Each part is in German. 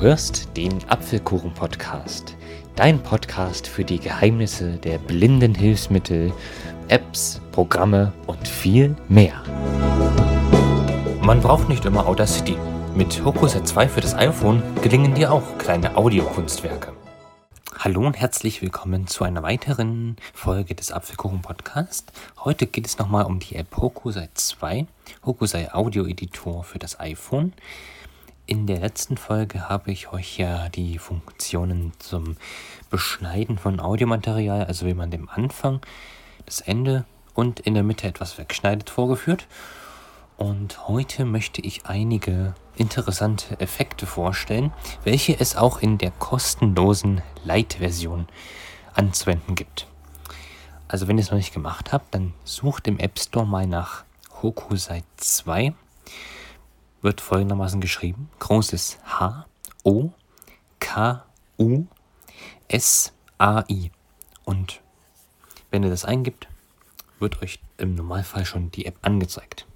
hörst den Apfelkuchen-Podcast, dein Podcast für die Geheimnisse der blinden Hilfsmittel, Apps, Programme und viel mehr. Man braucht nicht immer Audacity. Mit Hokuset 2 für das iPhone gelingen dir auch kleine Audiokunstwerke. Hallo und herzlich willkommen zu einer weiteren Folge des Apfelkuchen Podcast. Heute geht es nochmal um die App Hokusai 2, Hokusai Audio Editor für das iPhone. In der letzten Folge habe ich euch ja die Funktionen zum Beschneiden von Audiomaterial, also wie man dem Anfang, das Ende und in der Mitte etwas wegschneidet, vorgeführt. Und heute möchte ich einige interessante Effekte vorstellen, welche es auch in der kostenlosen Lite-Version anzuwenden gibt. Also wenn ihr es noch nicht gemacht habt, dann sucht im App Store mal nach Hokusai 2 wird folgendermaßen geschrieben. Großes H, O, K, U, S, A, I. Und wenn ihr das eingibt, wird euch im Normalfall schon die App angezeigt.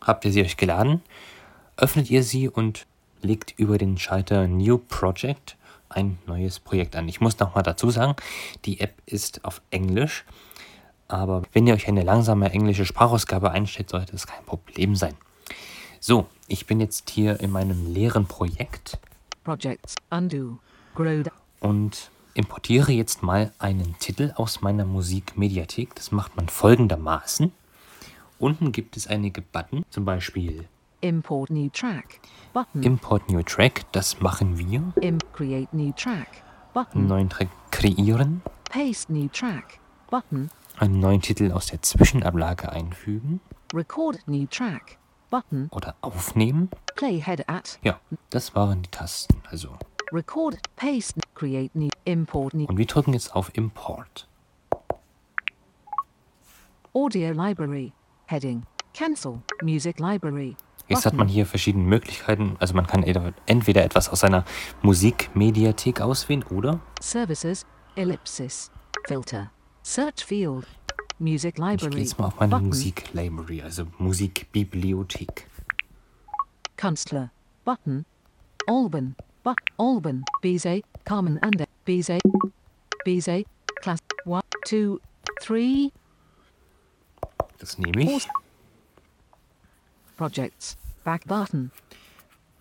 Habt ihr sie euch geladen, öffnet ihr sie und legt über den Schalter New Project ein neues Projekt an. Ich muss nochmal dazu sagen, die App ist auf Englisch, aber wenn ihr euch eine langsame englische Sprachausgabe einstellt, sollte es kein Problem sein. So, ich bin jetzt hier in meinem leeren Projekt. Projects, undo, grow und importiere jetzt mal einen Titel aus meiner Musikmediathek. Das macht man folgendermaßen. Unten gibt es einige Button, zum Beispiel Import New Track. Button. Import New Track, das machen wir. Im create New Track. Button. Neuen Track kreieren. Paste New Track. Button. Einen neuen Titel aus der Zwischenablage einfügen. Record New Track. Button. Oder aufnehmen. Playhead at. Ja, das waren die Tasten. Also. Record, paste, create new, import new. Und wir drücken jetzt auf Import. Audio Library. Heading. Cancel. Music Library. Jetzt hat man hier verschiedene Möglichkeiten. Also man kann entweder etwas aus seiner Musikmediathek auswählen oder Services, Ellipsis, Filter, Search Field, Music Library. Ich gehe jetzt mal auf meine Button. Musik Library, also Musikbibliothek. Künstler. Button. Alban. But Alban. Bizet. Carmen and Bizet. Bizet. Class 1, 2, 3. Das nehme ich. Projects. Back Button.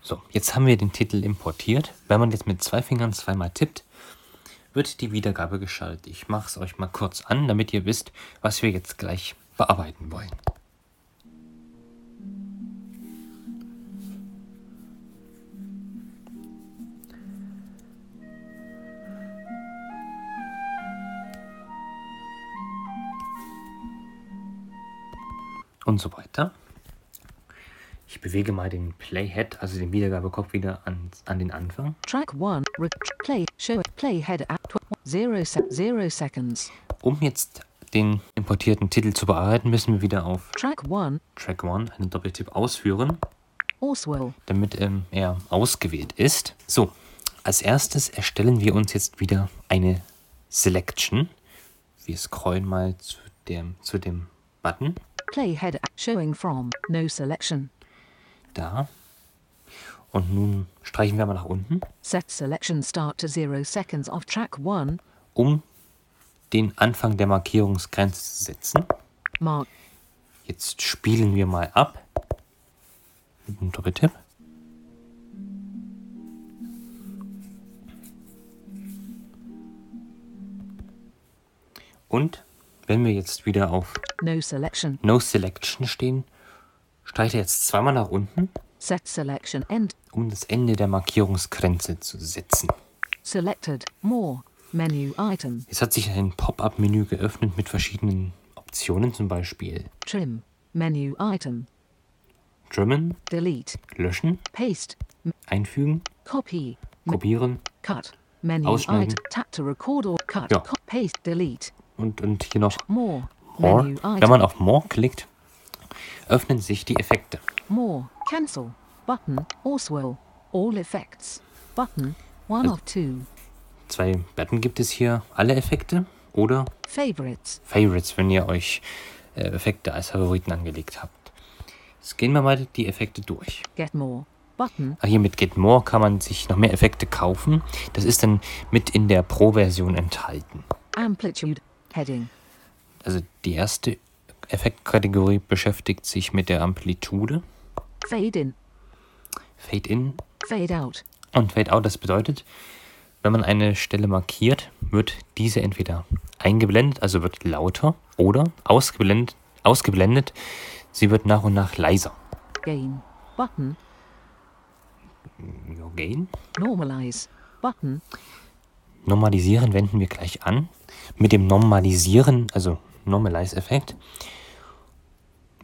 So, jetzt haben wir den Titel importiert. Wenn man jetzt mit zwei Fingern zweimal tippt, wird die Wiedergabe geschaltet. Ich mache es euch mal kurz an, damit ihr wisst, was wir jetzt gleich bearbeiten wollen. Und so weiter. Ich bewege mal den Playhead, also den Wiedergabekopf wieder an, an den Anfang. Track 1, Play, Show, Playhead at 0, 0 seconds. Um jetzt den importierten Titel zu bearbeiten, müssen wir wieder auf Track 1, Track 1 einen Doppeltipp ausführen, Oswell. damit ähm, er ausgewählt ist. So, als erstes erstellen wir uns jetzt wieder eine Selection. Wir scrollen mal zu dem, zu dem Button. Playhead showing from no selection. Da. Und nun streichen wir mal nach unten. Set selection start to zero seconds of track one. Um den Anfang der Markierungsgrenze zu setzen. Mark. Jetzt spielen wir mal ab. Mit einem Doppeltipp. Und wenn wir jetzt wieder auf No Selection, no selection stehen, streicht er jetzt zweimal nach unten. Set Selection End. Um das Ende der Markierungsgrenze zu setzen. Selected. More. Menu Item. Es hat sich ein Pop-up-Menü geöffnet mit verschiedenen Optionen, zum Beispiel Trim. Menu Item. Trimmen. Delete. Löschen. Paste. Einfügen. Copy. Kopieren. Cut. Menu Ausschneiden. Item. Tap to record or cut. Ja. Paste. Delete. Und, und hier noch More. More. Wenn man auf More klickt, öffnen sich die Effekte. More, Cancel, Button, Oswell, All Effects, Button, One also, of Two. Zwei Button gibt es hier, alle Effekte oder Favorites. Favorites, wenn ihr euch äh, Effekte als Favoriten angelegt habt. Jetzt gehen wir mal die Effekte durch. Get More, Button. Hier mit Get More kann man sich noch mehr Effekte kaufen. Das ist dann mit in der Pro-Version enthalten. Amplitude. Heading. Also die erste Effektkategorie beschäftigt sich mit der Amplitude. Fade in. Fade in Fade out. und Fade out. Das bedeutet, wenn man eine Stelle markiert, wird diese entweder eingeblendet, also wird lauter, oder ausgeblendet, ausgeblendet. Sie wird nach und nach leiser. Gain. Button. Ja, Gain. Normalize. Button. Normalisieren wenden wir gleich an. Mit dem Normalisieren, also Normalize-Effekt,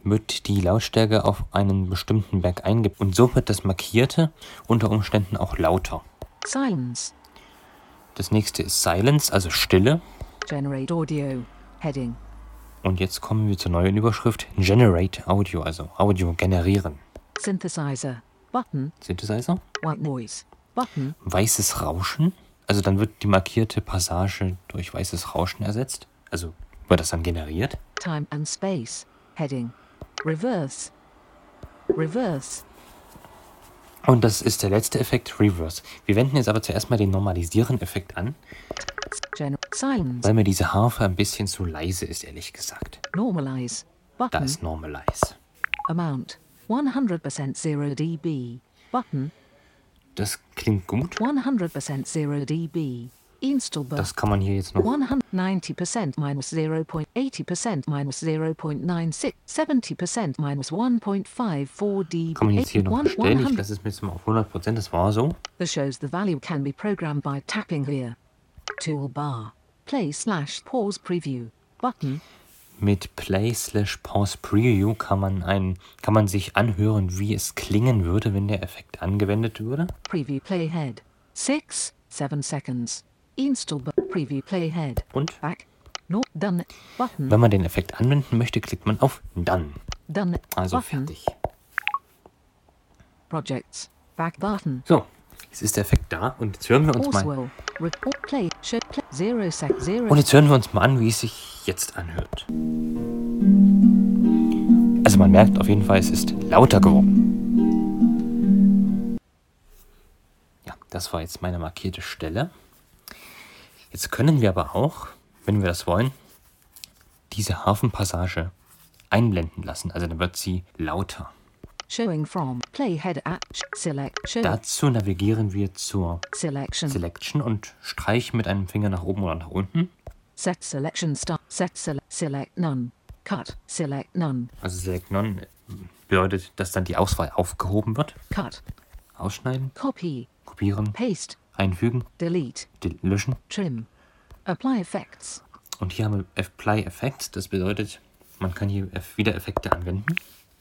wird die Lautstärke auf einen bestimmten Berg eingebaut. Und so wird das Markierte unter Umständen auch lauter. Silence. Das nächste ist Silence, also Stille. Generate audio. Heading. Und jetzt kommen wir zur neuen Überschrift Generate Audio, also Audio generieren. Synthesizer. Button. Synthesizer. White noise. Button. Weißes Rauschen. Also dann wird die markierte Passage durch weißes Rauschen ersetzt. Also wird das dann generiert. Time and space. Heading. Reverse. Reverse. Und das ist der letzte Effekt, Reverse. Wir wenden jetzt aber zuerst mal den Normalisieren-Effekt an, weil mir diese Harfe ein bisschen zu leise ist, ehrlich gesagt. Normalize. Da Button. ist Normalize. Amount. 100% 0 dB. Button. Das klingt gut. 100% 0 dB. Install button. Das kann man hier jetzt noch. 190% minus 0.80% minus 0.96, 70% minus 1.54 dB. Kann man jetzt hier noch bestellen. Ich 100 lasse es mir jetzt mal auf 100%. Das war so. The shows the value can be programmed by tapping here. Toolbar. Play slash pause preview. Button. Mit Play slash Pause Preview kann man, ein, kann man sich anhören, wie es klingen würde, wenn der Effekt angewendet würde. Preview playhead. 6, 7 seconds. Install. Preview playhead. Und Back. No. Done. Button. wenn man den Effekt anwenden möchte, klickt man auf Done. Done. Also button. fertig. Projects. Back button. So, jetzt ist der Effekt da und jetzt hören wir uns mal. 0 sec. 0. Und jetzt hören wir uns mal an, wie es sich jetzt anhört. Also man merkt auf jeden Fall, es ist lauter geworden. Ja, das war jetzt meine markierte Stelle. Jetzt können wir aber auch, wenn wir das wollen, diese Hafenpassage einblenden lassen. Also dann wird sie lauter. Showing from. Playhead sh- Select. Show. Dazu navigieren wir zur Selection. Selection und streichen mit einem Finger nach oben oder nach unten. Set selection start. Set select. Select none. Cut. Select none. Also Select None bedeutet, dass dann die Auswahl aufgehoben wird. Cut. Ausschneiden, Copy. kopieren, Paste. Einfügen, Delete. de- löschen. Trim. Apply effects. Und hier haben wir Apply Effects. Das bedeutet, man kann hier wieder Effekte anwenden.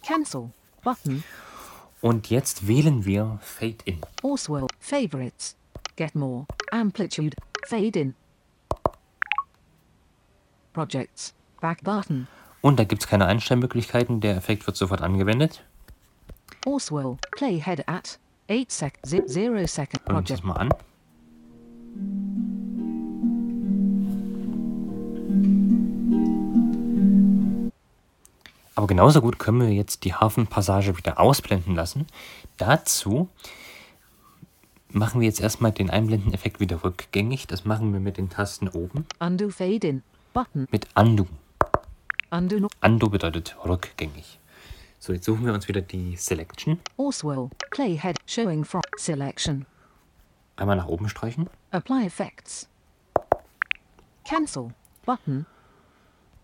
Cancel. Button. Und jetzt wählen wir Fade In. Oswell. Favorites. Get more. Amplitude. Fade in. Projects. Back button. Und da gibt es keine Einstellmöglichkeiten. Der Effekt wird sofort angewendet. Oswell. Playhead at 8 sec. 0 second. Hören wir uns das Project. mal an. Aber genauso gut können wir jetzt die Hafenpassage wieder ausblenden lassen. Dazu machen wir jetzt erstmal den Einblenden-Effekt wieder rückgängig. Das machen wir mit den Tasten oben. Undo fade in. Button. Mit Undo. Undo no. Undo bedeutet rückgängig. So, jetzt suchen wir uns wieder die Selection. Oswell. Playhead. Showing from. Selection. Einmal nach oben streichen. Apply effects. Cancel. Button.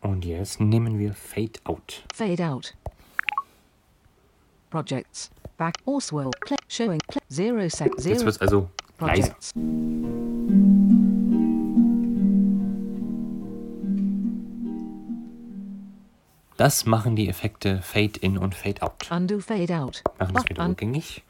Und jetzt nehmen wir Fade Out. Fade out. Projects. Back. Oswell. Play. Showing. Play. 0 sec. Jetzt 0 wird es also leiser. projects. Das machen die Effekte Fade In und Fade Out. Undo fade out. Machen das wieder rückgängig.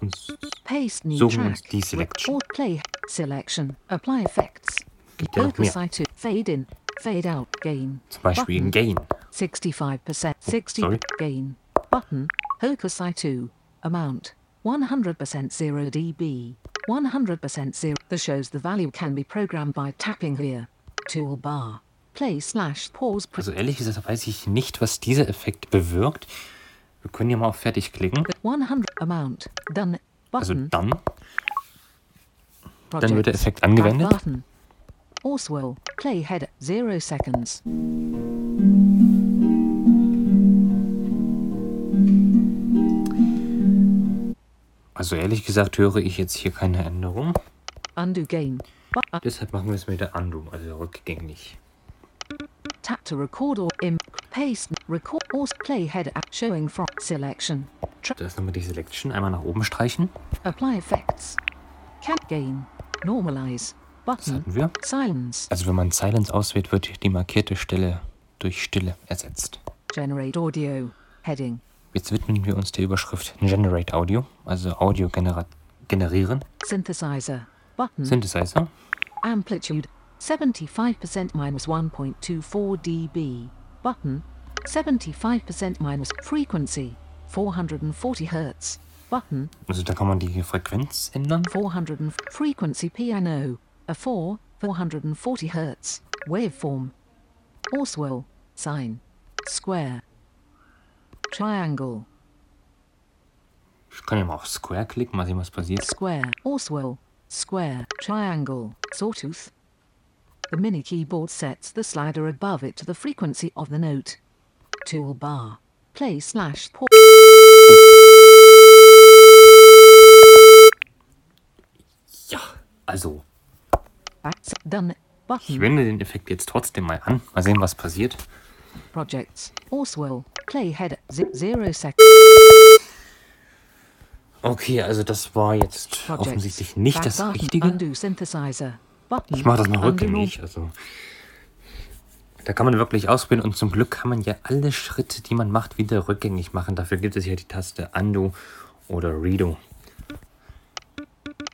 Und Suchen uns die Selection. Play. Selection. Apply effects. gibt ja noch mehr. fade in. Fade out. Gain. Zum Beispiel Button. Gain. 65%. 60 sorry. gain. Button. Hokusai 2. Amount. 100% 0 dB. 100% 0. The shows the value can be programmed by tapping here. Toolbar. Play slash pause. Also ehrlich gesagt weiß ich nicht, was dieser Effekt bewirkt. Wir können hier mal auf Fertig klicken. 100 amount. Done. Also Button. dann. Projects. wird der Effekt angewendet. Oswell. Playhead. Zero seconds. Also ehrlich gesagt höre ich jetzt hier keine Änderung. Undo gain. Deshalb machen wir es mit der Undo, also rückgängig. tap to record or im paste record or playhead at showing from selection. Tra- Da ist nochmal die Selection. Einmal nach oben streichen. apply effects. Can gain. Normalize. Button. hatten wir. Silence. Also wenn man Silence auswählt, wird die markierte Stelle durch Stille ersetzt. Generate audio. Heading. Jetzt widmen wir uns der Überschrift Generate Audio, also Audio genera generieren. Synthesizer. Button. Synthesizer. Amplitude 75% minus 1.24 dB. Button 75% minus frequency 440 Hertz. Button Also da kann man die Frequenz ändern. 400 and- frequency piano a 4 440 Hertz waveform. Oswell sine square triangle Ich kann ja mal auf Square klicken, mal sehen, was passiert. square Oswell square triangle sawtooth. The mini keyboard sets the slider above it to the frequency of the note. Toolbar. Play slash pause. Ja, also. Ich wende den Effekt jetzt trotzdem mal an. Mal sehen, was passiert. Projects. Oswell. Playhead. Zero sec. Okay, also das war jetzt offensichtlich nicht das. Richtige. Ich mache das mal rückgängig. Also da kann man wirklich ausprobieren und zum Glück kann man ja alle Schritte, die man macht, wieder rückgängig machen. Dafür gibt es ja die Taste Undo oder Redo.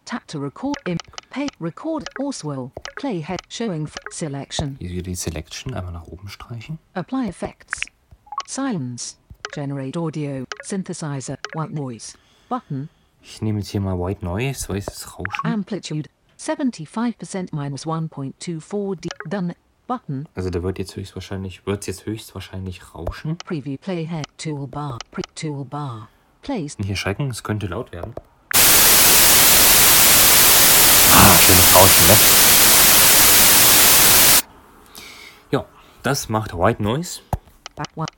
Tap to record. Im. Pay. Record. Oswell. Playhead. Showing. Selection. Hier die Selection einmal nach oben streichen. Apply effects. Silence. Generate audio. Synthesizer. White noise. Button. Ich nehme jetzt hier mal White Noise, weißes Rauschen. Amplitude. 75% minus 1.24 D. Done. Button. Also da wird jetzt höchstwahrscheinlich, wird jetzt höchstwahrscheinlich rauschen. Preview playhead. Toolbar. Pre toolbar. Place. Hier schrecken, es könnte laut werden. Ah, schönes Rauschen, ne? Ja, das macht White Noise.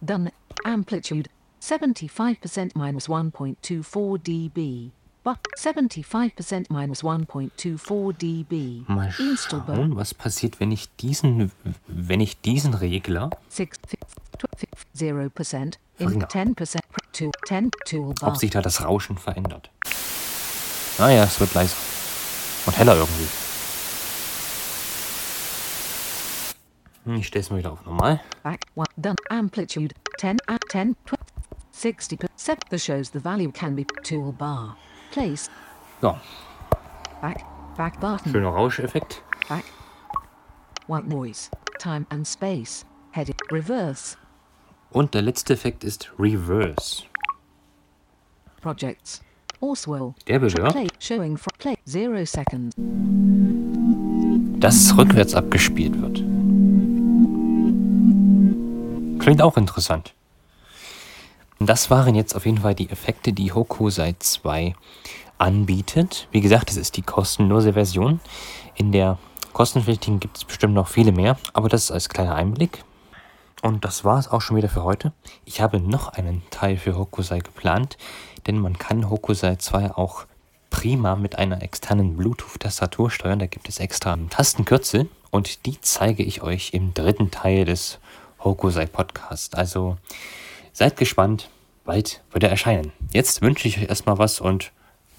Done. Amplitude. 75% minus 1.24 dB. But 75% minus 1.24 dB. Mal schauen, was passiert, wenn ich diesen, wenn ich diesen Regler, Six, fi- tw- fi- zero percent in Verringer. ten percent to ten toolbar. ob sich da das Rauschen verändert. Naja, es wird leiser. Und heller irgendwie. Hm, Ich stelle es mal wieder auf normal. Back one done amplitude ten at ten tw- sixty percent. The shows the value can be toolbar. Place Ja, back back button schöner Rauscheffekt. back. White noise time and space heading reverse Und der letzte Effekt ist Reverse. projects Oswell Der seconds dass es rückwärts abgespielt wird. Klingt auch interessant. Das waren jetzt auf jeden Fall die Effekte, die Hokusai 2 anbietet. Wie gesagt, das ist die kostenlose Version. In der kostenpflichtigen gibt es bestimmt noch viele mehr, aber das ist als kleiner Einblick. Und das war es auch schon wieder für heute. Ich habe noch einen Teil für Hokusai geplant, denn man kann Hokusai 2 auch prima mit einer externen Bluetooth-Tastatur steuern. Da gibt es extra Tastenkürzel und die zeige ich euch im dritten Teil des Hokusai Podcast. Also seid gespannt, bald wird er erscheinen. Jetzt wünsche ich euch erstmal was und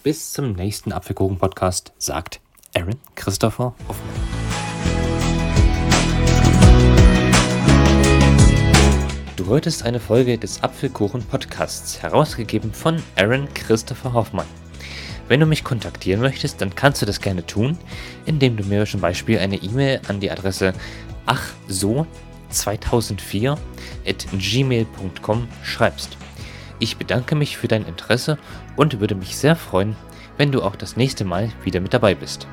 bis zum nächsten Apfelkuchen Podcast, sagt Aaron Christopher Hoffmann. Du hörtest eine Folge des Apfelkuchen Podcasts, herausgegeben von Aaron Christopher Hoffmann. Wenn du mich kontaktieren möchtest, dann kannst du das gerne tun, indem du mir zum Beispiel eine E-Mail an die Adresse achso2004 at gmail.com schreibst. Ich bedanke mich für dein Interesse und würde mich sehr freuen, wenn du auch das nächste Mal wieder mit dabei bist.